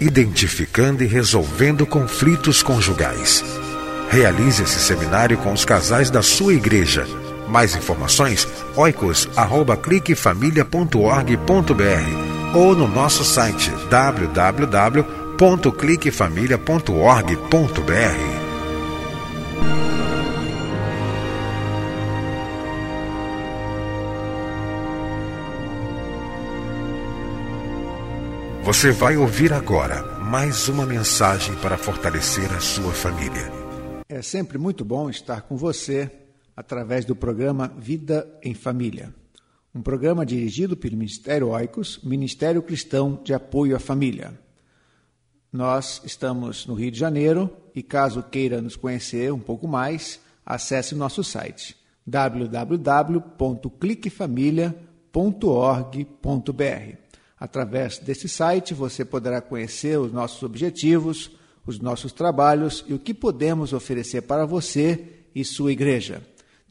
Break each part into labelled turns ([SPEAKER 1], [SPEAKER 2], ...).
[SPEAKER 1] Identificando e resolvendo conflitos conjugais. Realize esse seminário com os casais da sua igreja. Mais informações, oicos.cliquefamilia.org.br ou no nosso site www.cliquefamilia.org.br. Você vai ouvir agora mais uma mensagem para fortalecer a sua família.
[SPEAKER 2] É sempre muito bom estar com você através do programa Vida em Família um programa dirigido pelo Ministério Oicos, Ministério Cristão de Apoio à Família. Nós estamos no Rio de Janeiro e caso queira nos conhecer um pouco mais, acesse o nosso site www.cliquefamilia.org.br. Através desse site você poderá conhecer os nossos objetivos, os nossos trabalhos e o que podemos oferecer para você e sua igreja.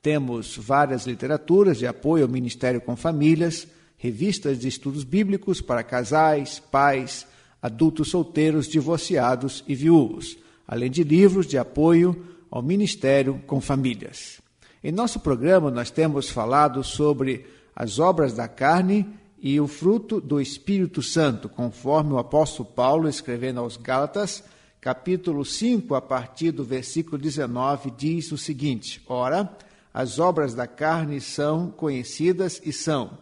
[SPEAKER 2] Temos várias literaturas de apoio ao Ministério com Famílias, revistas de estudos bíblicos para casais, pais, adultos solteiros, divorciados e viúvos, além de livros de apoio ao Ministério com Famílias. Em nosso programa, nós temos falado sobre as obras da carne e o fruto do Espírito Santo, conforme o apóstolo Paulo, escrevendo aos Gálatas, capítulo 5, a partir do versículo 19, diz o seguinte: Ora, as obras da carne são conhecidas e são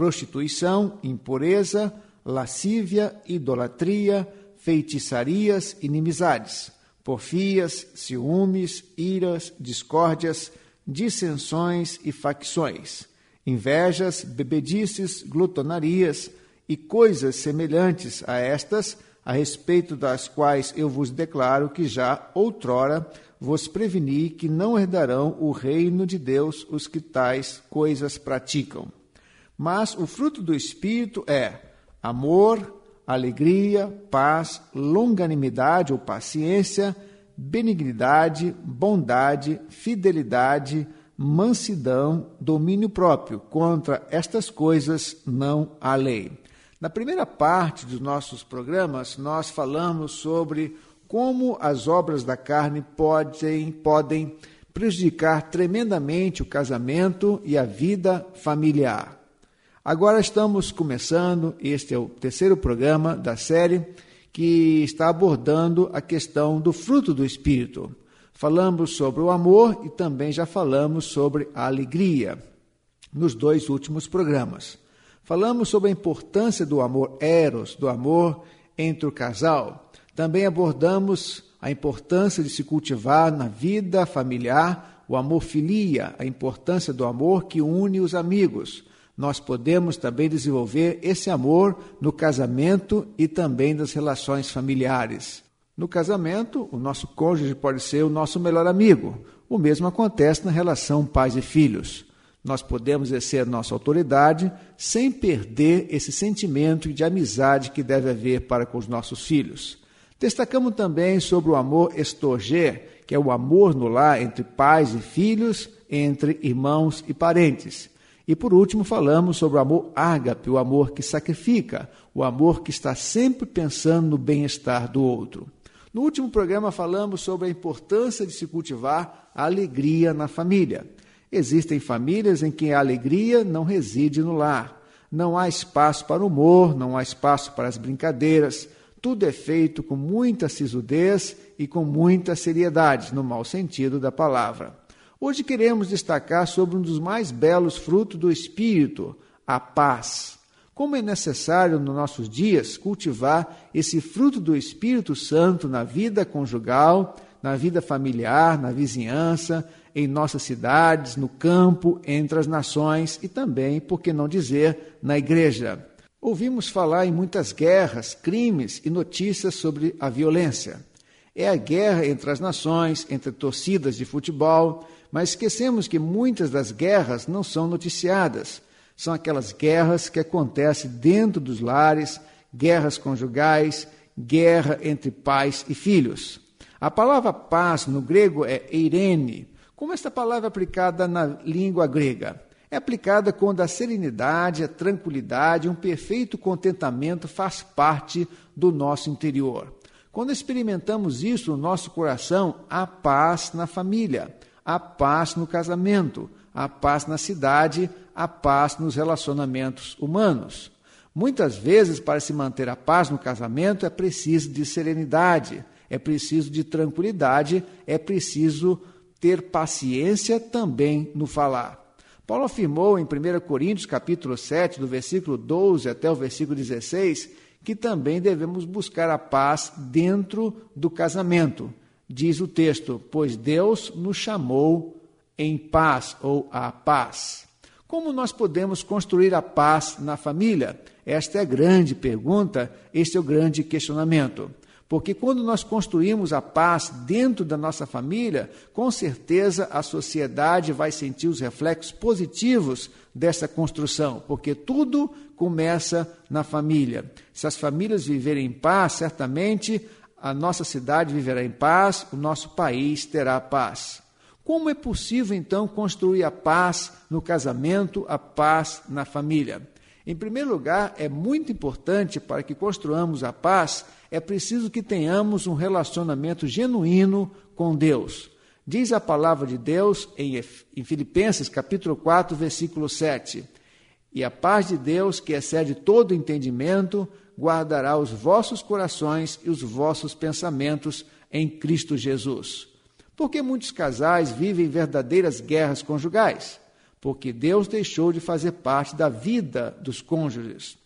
[SPEAKER 2] prostituição, impureza, lascívia, idolatria, feitiçarias, inimizades, porfias, ciúmes, iras, discórdias, dissensões e facções, invejas, bebedices, glutonarias e coisas semelhantes a estas, a respeito das quais eu vos declaro que já outrora vos preveni que não herdarão o reino de Deus os que tais coisas praticam. Mas o fruto do Espírito é amor, alegria, paz, longanimidade ou paciência, benignidade, bondade, fidelidade, mansidão, domínio próprio. Contra estas coisas não há lei. Na primeira parte dos nossos programas, nós falamos sobre como as obras da carne podem, podem prejudicar tremendamente o casamento e a vida familiar. Agora estamos começando, este é o terceiro programa da série que está abordando a questão do fruto do Espírito. Falamos sobre o amor e também já falamos sobre a alegria nos dois últimos programas. Falamos sobre a importância do amor eros, do amor entre o casal também abordamos a importância de se cultivar na vida familiar o amor filia, a importância do amor que une os amigos. Nós podemos também desenvolver esse amor no casamento e também nas relações familiares. No casamento, o nosso cônjuge pode ser o nosso melhor amigo. O mesmo acontece na relação pais e filhos. Nós podemos exercer nossa autoridade sem perder esse sentimento de amizade que deve haver para com os nossos filhos. Destacamos também sobre o amor estorgê, que é o amor no lar entre pais e filhos, entre irmãos e parentes. E por último, falamos sobre o amor ágape, o amor que sacrifica, o amor que está sempre pensando no bem-estar do outro. No último programa, falamos sobre a importância de se cultivar a alegria na família. Existem famílias em que a alegria não reside no lar. Não há espaço para o humor, não há espaço para as brincadeiras, tudo é feito com muita sisudez e com muita seriedade, no mau sentido da palavra. Hoje queremos destacar sobre um dos mais belos frutos do Espírito, a paz. Como é necessário nos nossos dias cultivar esse fruto do Espírito Santo na vida conjugal, na vida familiar, na vizinhança, em nossas cidades, no campo, entre as nações e também, por que não dizer, na igreja. Ouvimos falar em muitas guerras, crimes e notícias sobre a violência. É a guerra entre as nações, entre torcidas de futebol, mas esquecemos que muitas das guerras não são noticiadas. São aquelas guerras que acontecem dentro dos lares, guerras conjugais, guerra entre pais e filhos. A palavra paz no grego é eirene. Como esta palavra é aplicada na língua grega? É aplicada quando a serenidade, a tranquilidade, um perfeito contentamento faz parte do nosso interior. Quando experimentamos isso no nosso coração, há paz na família, a paz no casamento, a paz na cidade, a paz nos relacionamentos humanos. Muitas vezes, para se manter a paz no casamento, é preciso de serenidade, é preciso de tranquilidade, é preciso ter paciência também no falar. Paulo afirmou em 1 Coríntios capítulo 7, do versículo 12 até o versículo 16, que também devemos buscar a paz dentro do casamento. Diz o texto: Pois Deus nos chamou em paz ou a paz. Como nós podemos construir a paz na família? Esta é a grande pergunta, este é o grande questionamento. Porque quando nós construímos a paz dentro da nossa família, com certeza a sociedade vai sentir os reflexos positivos dessa construção, porque tudo começa na família. Se as famílias viverem em paz, certamente a nossa cidade viverá em paz, o nosso país terá paz. Como é possível então construir a paz no casamento, a paz na família? Em primeiro lugar, é muito importante para que construamos a paz, é preciso que tenhamos um relacionamento genuíno com Deus. Diz a palavra de Deus em, Filipenses capítulo 4, versículo 7. E a paz de Deus, que excede todo entendimento, guardará os vossos corações e os vossos pensamentos em Cristo Jesus. Porque muitos casais vivem verdadeiras guerras conjugais? Porque Deus deixou de fazer parte da vida dos cônjuges.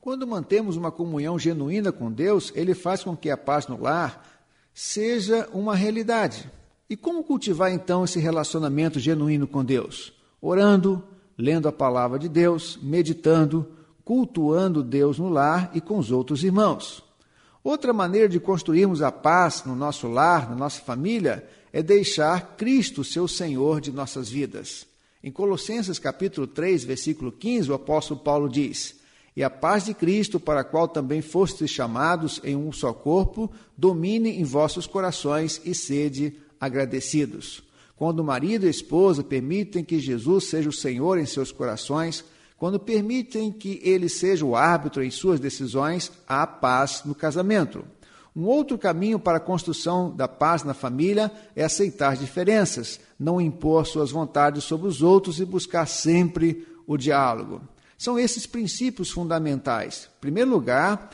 [SPEAKER 2] Quando mantemos uma comunhão genuína com Deus, Ele faz com que a paz no lar seja uma realidade. E como cultivar então esse relacionamento genuíno com Deus? Orando, lendo a palavra de Deus, meditando, cultuando Deus no lar e com os outros irmãos. Outra maneira de construirmos a paz no nosso lar, na nossa família, é deixar Cristo ser o Senhor de nossas vidas. Em Colossenses capítulo 3, versículo 15, o apóstolo Paulo diz: "E a paz de Cristo, para a qual também fostes chamados em um só corpo, domine em vossos corações e sede agradecidos." Quando o marido e esposa permitem que Jesus seja o Senhor em seus corações, quando permitem que ele seja o árbitro em suas decisões, há paz no casamento. Um outro caminho para a construção da paz na família é aceitar diferenças, não impor suas vontades sobre os outros e buscar sempre o diálogo. São esses princípios fundamentais. Em primeiro lugar,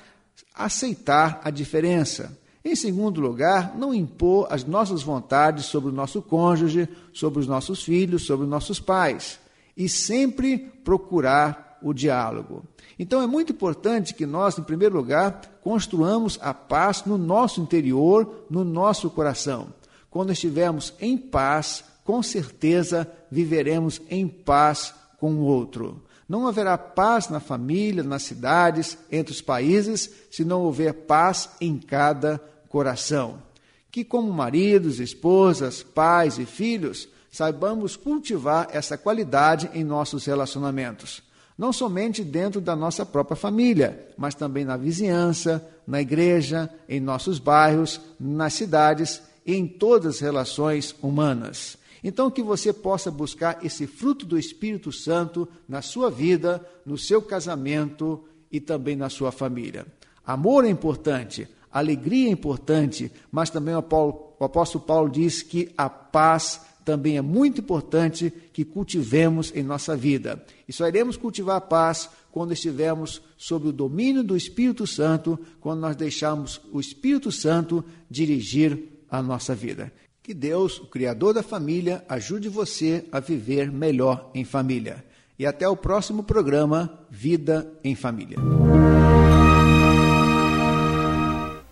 [SPEAKER 2] aceitar a diferença. Em segundo lugar, não impor as nossas vontades sobre o nosso cônjuge, sobre os nossos filhos, sobre os nossos pais e sempre procurar o diálogo. Então é muito importante que nós, em primeiro lugar, construamos a paz no nosso interior, no nosso coração. Quando estivermos em paz, com certeza viveremos em paz com o outro. Não haverá paz na família, nas cidades, entre os países, se não houver paz em cada coração. Que, como maridos, esposas, pais e filhos, saibamos cultivar essa qualidade em nossos relacionamentos. Não somente dentro da nossa própria família, mas também na vizinhança, na igreja, em nossos bairros, nas cidades e em todas as relações humanas. Então, que você possa buscar esse fruto do Espírito Santo na sua vida, no seu casamento e também na sua família. Amor é importante, alegria é importante, mas também o, o apóstolo Paulo diz que a paz também é muito importante que cultivemos em nossa vida. E só iremos cultivar a paz quando estivermos sob o domínio do Espírito Santo, quando nós deixarmos o Espírito Santo dirigir a nossa vida. Que Deus, o Criador da família, ajude você a viver melhor em família. E até o próximo programa Vida em Família.